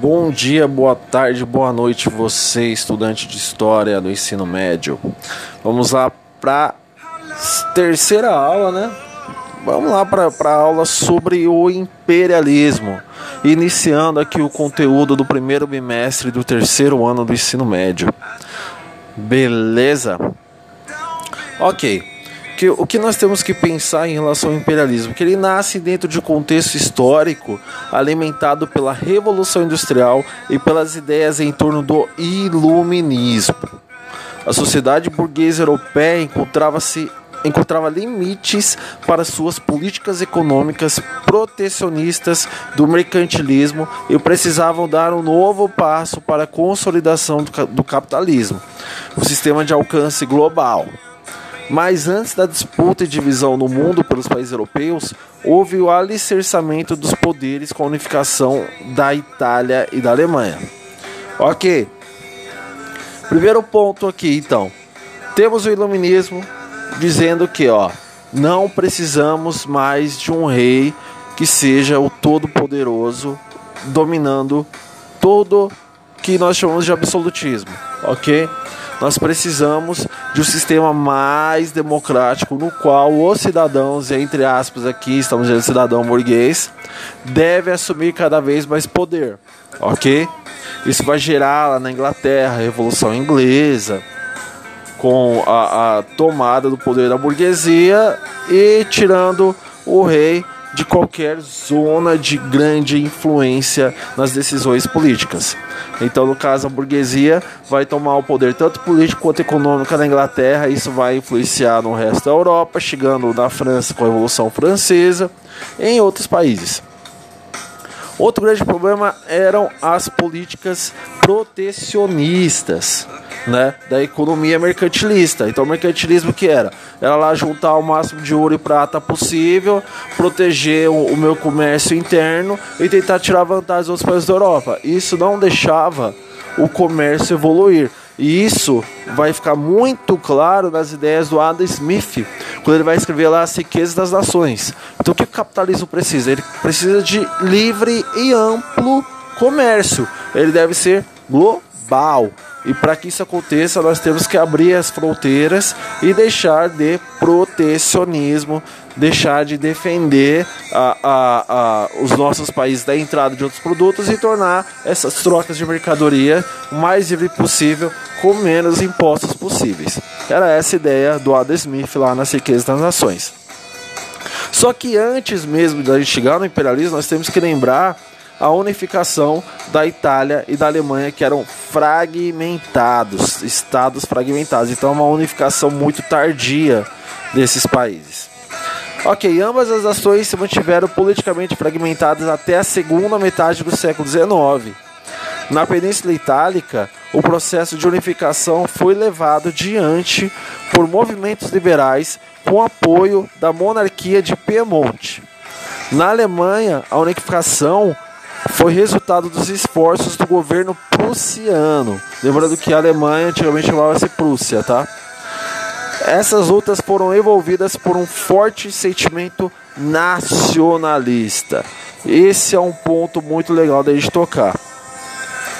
Bom dia, boa tarde, boa noite, você, estudante de história do ensino médio. Vamos lá para terceira aula, né? Vamos lá para a aula sobre o imperialismo. Iniciando aqui o conteúdo do primeiro bimestre do terceiro ano do ensino médio. Beleza? Ok que o que nós temos que pensar em relação ao imperialismo? Que ele nasce dentro de um contexto histórico alimentado pela Revolução Industrial e pelas ideias em torno do iluminismo. A sociedade burguesa europeia encontrava-se encontrava limites para suas políticas econômicas protecionistas do mercantilismo e precisavam dar um novo passo para a consolidação do capitalismo, o sistema de alcance global. Mas antes da disputa e divisão no mundo pelos países europeus, houve o alicerçamento dos poderes com a unificação da Itália e da Alemanha. Ok. Primeiro ponto aqui, então. Temos o iluminismo dizendo que, ó, não precisamos mais de um rei que seja o todo-poderoso dominando todo que nós chamamos de absolutismo, ok? Nós precisamos de um sistema mais democrático no qual os cidadãos, entre aspas aqui, estamos dizendo cidadão burguês, deve assumir cada vez mais poder, ok? Isso vai gerar lá na Inglaterra a Revolução Inglesa, com a, a tomada do poder da burguesia e tirando o rei de qualquer zona de grande influência nas decisões políticas. Então, no caso, a burguesia vai tomar o poder tanto político quanto econômico na Inglaterra, isso vai influenciar no resto da Europa, chegando na França com a Revolução Francesa, em outros países. Outro grande problema eram as políticas protecionistas né, da economia mercantilista. Então, o mercantilismo que era? Era lá juntar o máximo de ouro e prata possível, proteger o, o meu comércio interno e tentar tirar vantagem dos outros países da Europa. Isso não deixava o comércio evoluir. E isso vai ficar muito claro nas ideias do Adam Smith, quando ele vai escrever lá as riquezas das nações. Então o que o capitalismo precisa? Ele precisa de livre e amplo comércio. Ele deve ser global. E para que isso aconteça, nós temos que abrir as fronteiras e deixar de protecionismo, deixar de defender a, a, a, os nossos países da entrada de outros produtos e tornar essas trocas de mercadoria o mais livre possível, com menos impostos possíveis. Era essa a ideia do Adam Smith lá nas riquezas das nações. Só que antes mesmo da gente chegar no imperialismo, nós temos que lembrar a unificação da Itália e da Alemanha, que eram fragmentados, estados fragmentados. Então, é uma unificação muito tardia desses países. Ok, ambas as nações se mantiveram politicamente fragmentadas até a segunda metade do século XIX. Na Península Itálica, o processo de unificação foi levado diante por movimentos liberais com apoio da monarquia de Piemonte. Na Alemanha, a unificação foi resultado dos esforços do governo prussiano. Lembrando que a Alemanha antigamente chamava-se Prússia, tá? Essas lutas foram envolvidas por um forte sentimento nacionalista. Esse é um ponto muito legal da gente tocar.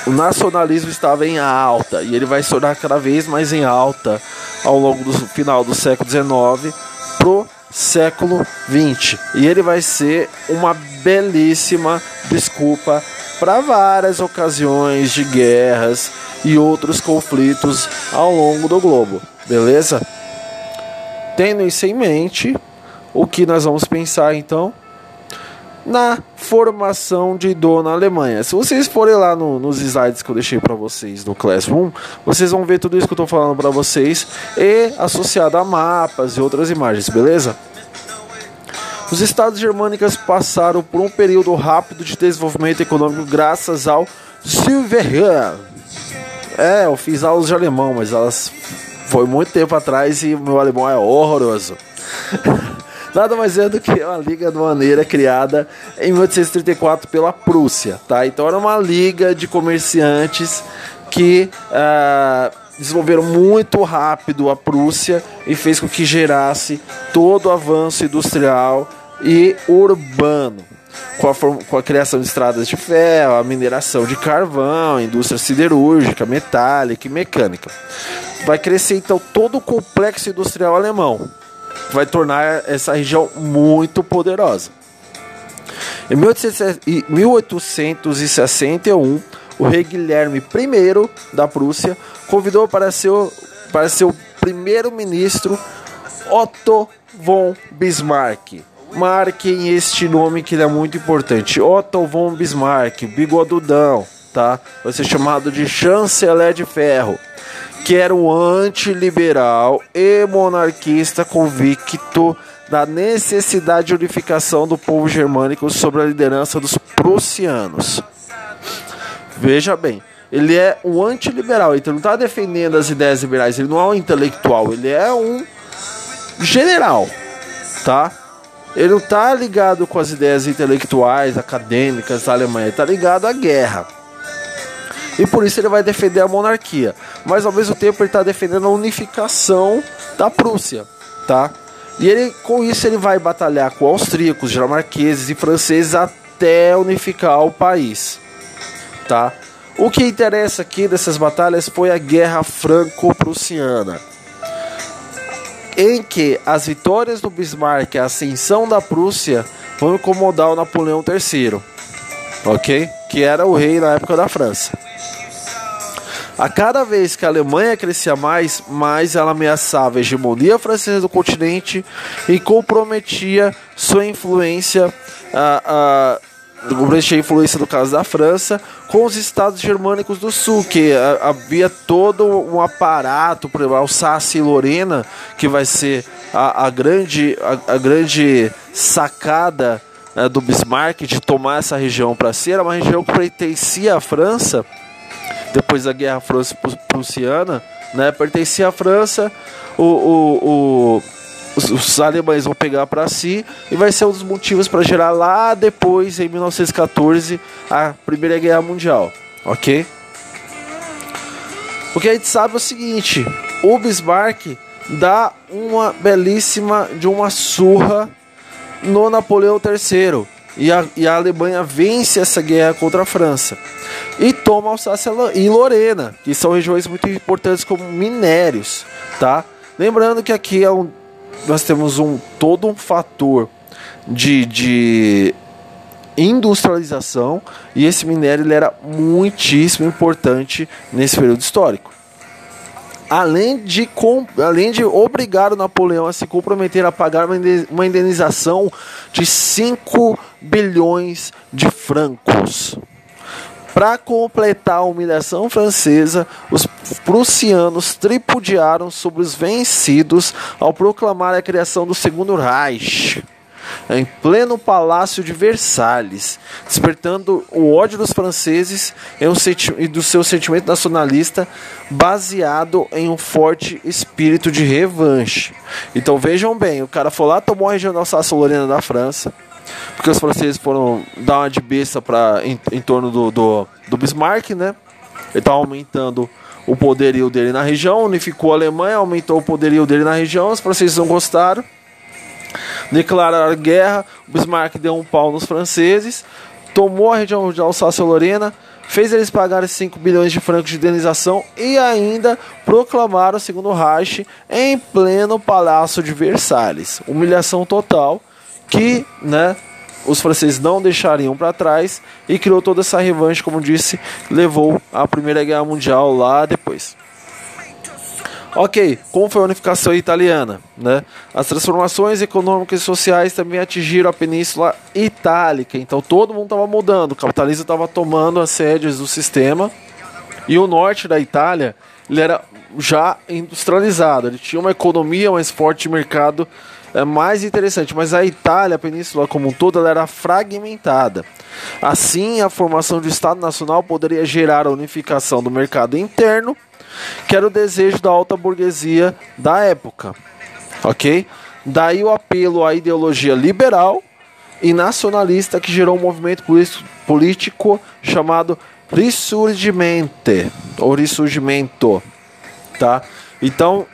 O nacionalismo estava em alta e ele vai se tornar cada vez mais em alta ao longo do final do século XIX pro século 20 e ele vai ser uma belíssima desculpa para várias ocasiões de guerras e outros conflitos ao longo do globo, beleza? Tendo isso em mente, o que nós vamos pensar então? Na formação de Dona Alemanha. Se vocês forem lá no, nos slides que eu deixei para vocês no Classroom, vocês vão ver tudo isso que eu estou falando para vocês e associado a mapas e outras imagens, beleza? Os estados germânicos passaram por um período rápido de desenvolvimento econômico graças ao Silverhand. É, eu fiz aulas de alemão, mas elas foi muito tempo atrás e meu alemão é horroroso. Nada mais é do que uma liga aduaneira criada em 1834 pela Prússia, tá? Então era uma liga de comerciantes que uh, desenvolveram muito rápido a Prússia e fez com que gerasse todo o avanço industrial e urbano. com a, com a criação de estradas de ferro, a mineração de carvão, indústria siderúrgica, metálica e mecânica. Vai crescer então todo o complexo industrial alemão, vai tornar essa região muito poderosa. Em 1861, o rei Guilherme I da Prússia convidou para ser, para ser o primeiro-ministro Otto von Bismarck. Marquem este nome que é muito importante. Otto von Bismarck, bigodudão, tá? Vai ser chamado de chanceler de ferro, que era um antiliberal e monarquista convicto da necessidade de unificação do povo germânico sob a liderança dos prussianos. Veja bem, ele é um antiliberal, então não está defendendo as ideias liberais, ele não é um intelectual, ele é um general, tá? Ele não está ligado com as ideias intelectuais, acadêmicas da Alemanha, está ligado à guerra. E por isso ele vai defender a monarquia. Mas ao mesmo tempo ele está defendendo a unificação da Prússia, tá? E ele, com isso ele vai batalhar com austríacos, dinamarqueses e franceses até unificar o país, tá? O que interessa aqui dessas batalhas foi a Guerra Franco-Prussiana, em que as vitórias do Bismarck e a ascensão da Prússia vão incomodar o Napoleão III, ok? Que era o rei na época da França. A cada vez que a Alemanha crescia mais, mais ela ameaçava a hegemonia francesa do continente e comprometia sua influência, a, comprometia a influência do caso da França com os estados germânicos do sul, que havia todo um aparato, por exemplo, Alsácia e Lorena, que vai ser a, a grande, a, a grande sacada né, do Bismarck de tomar essa região para si, era uma região que pertencia à França depois da Guerra Franco-Prussiana, né, pertencia à França, o, o, o os, os, alemães vão pegar para si e vai ser um dos motivos para gerar lá depois, em 1914, a Primeira Guerra Mundial, ok? O que a gente sabe é o seguinte: o Bismarck dá uma belíssima de uma surra no Napoleão III e a, e a Alemanha vence essa guerra contra a França e toma Alsácia e Lorena, que são regiões muito importantes como minérios, tá? Lembrando que aqui é um, nós temos um todo um fator de, de industrialização e esse minério ele era muitíssimo importante nesse período histórico. Além de, além de obrigar o Napoleão a se comprometer a pagar uma indenização de 5 bilhões de francos. Para completar a humilhação francesa, os prussianos tripudiaram sobre os vencidos ao proclamar a criação do Segundo Reich em pleno palácio de Versalhes, despertando o ódio dos franceses e do seu sentimento nacionalista baseado em um forte espírito de revanche. Então vejam bem, o cara foi lá, tomou a região da Alsácia-Lorena da França, porque os franceses foram dar uma de besta pra, em, em torno do, do, do Bismarck, né? Ele estava aumentando o poderio dele na região, unificou a Alemanha, aumentou o poderio dele na região, os franceses não gostaram, declararam guerra, o Bismarck deu um pau nos franceses, tomou a região de Alsácia-Lorena, fez eles pagarem 5 bilhões de francos de indenização e ainda proclamaram o segundo Reich em pleno Palácio de Versalhes. Humilhação total que, né, os franceses não deixariam para trás e criou toda essa revanche, como disse, levou à Primeira Guerra Mundial lá depois. Ok, como foi a unificação italiana? Né? As transformações econômicas e sociais também atingiram a Península Itálica, então todo mundo estava mudando, o capitalismo estava tomando as sedes do sistema e o norte da Itália ele era já industrializado, ele tinha uma economia mais forte de mercado é mais interessante, mas a Itália, a península como um todo, ela era fragmentada. Assim, a formação do Estado Nacional poderia gerar a unificação do mercado interno, que era o desejo da alta burguesia da época. Ok? Daí o apelo à ideologia liberal e nacionalista que gerou um movimento político chamado Risurgimento, ou Risurgimento, tá? Então,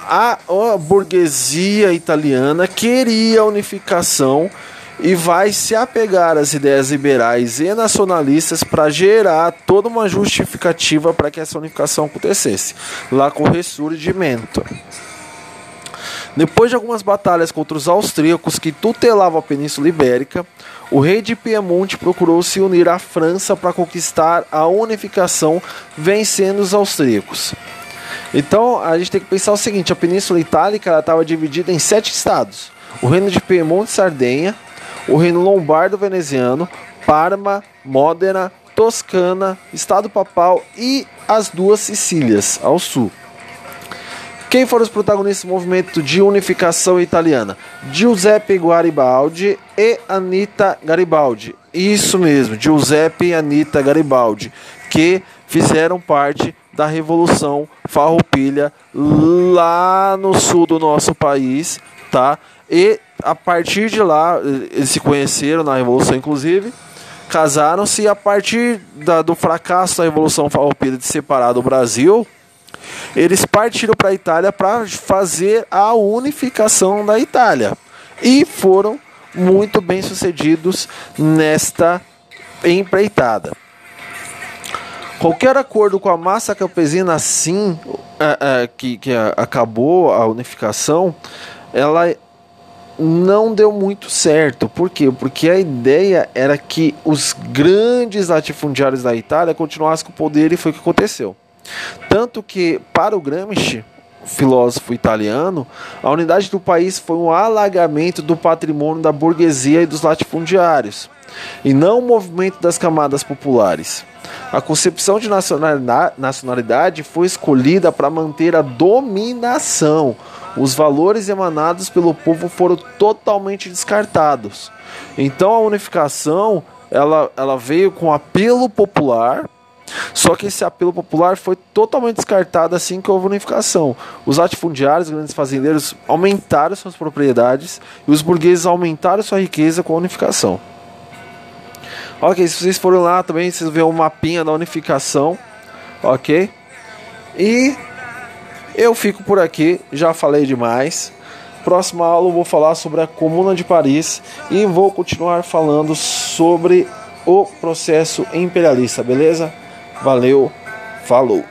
a, a burguesia italiana queria unificação e vai se apegar às ideias liberais e nacionalistas para gerar toda uma justificativa para que essa unificação acontecesse, lá com o ressurgimento. Depois de algumas batalhas contra os austríacos que tutelavam a Península Ibérica, o rei de Piemonte procurou se unir à França para conquistar a unificação, vencendo os austríacos. Então a gente tem que pensar o seguinte: a Península Itálica estava dividida em sete estados: o reino de Piemonte e Sardenha, o reino lombardo veneziano, Parma, Módena, Toscana, Estado Papal e as duas Sicílias ao sul. Quem foram os protagonistas do movimento de unificação italiana? Giuseppe Garibaldi e Anita Garibaldi. Isso mesmo, Giuseppe e Anita Garibaldi, que fizeram parte da Revolução Farroupilha lá no sul do nosso país, tá? E a partir de lá, eles se conheceram na Revolução, inclusive, casaram-se e a partir da, do fracasso da Revolução Farroupilha de separar do Brasil, eles partiram para a Itália para fazer a unificação da Itália e foram muito bem sucedidos nesta empreitada. Qualquer acordo com a massa campesina assim é, é, que, que acabou a unificação, ela não deu muito certo. Por quê? Porque a ideia era que os grandes latifundiários da Itália continuassem com o poder e foi o que aconteceu. Tanto que, para o Gramsci, filósofo italiano, a unidade do país foi um alagamento do patrimônio da burguesia e dos latifundiários, e não o movimento das camadas populares. A concepção de nacionalidade foi escolhida para manter a dominação. Os valores emanados pelo povo foram totalmente descartados. Então a unificação ela, ela veio com apelo popular só que esse apelo popular foi totalmente descartado assim que houve unificação. Os latifundiários, os grandes fazendeiros, aumentaram suas propriedades e os burgueses aumentaram sua riqueza com a unificação. Ok, se vocês forem lá também, vocês vêem o um mapinha da unificação. Ok? E eu fico por aqui, já falei demais. Próxima aula eu vou falar sobre a Comuna de Paris e vou continuar falando sobre o processo imperialista, beleza? Valeu, falou!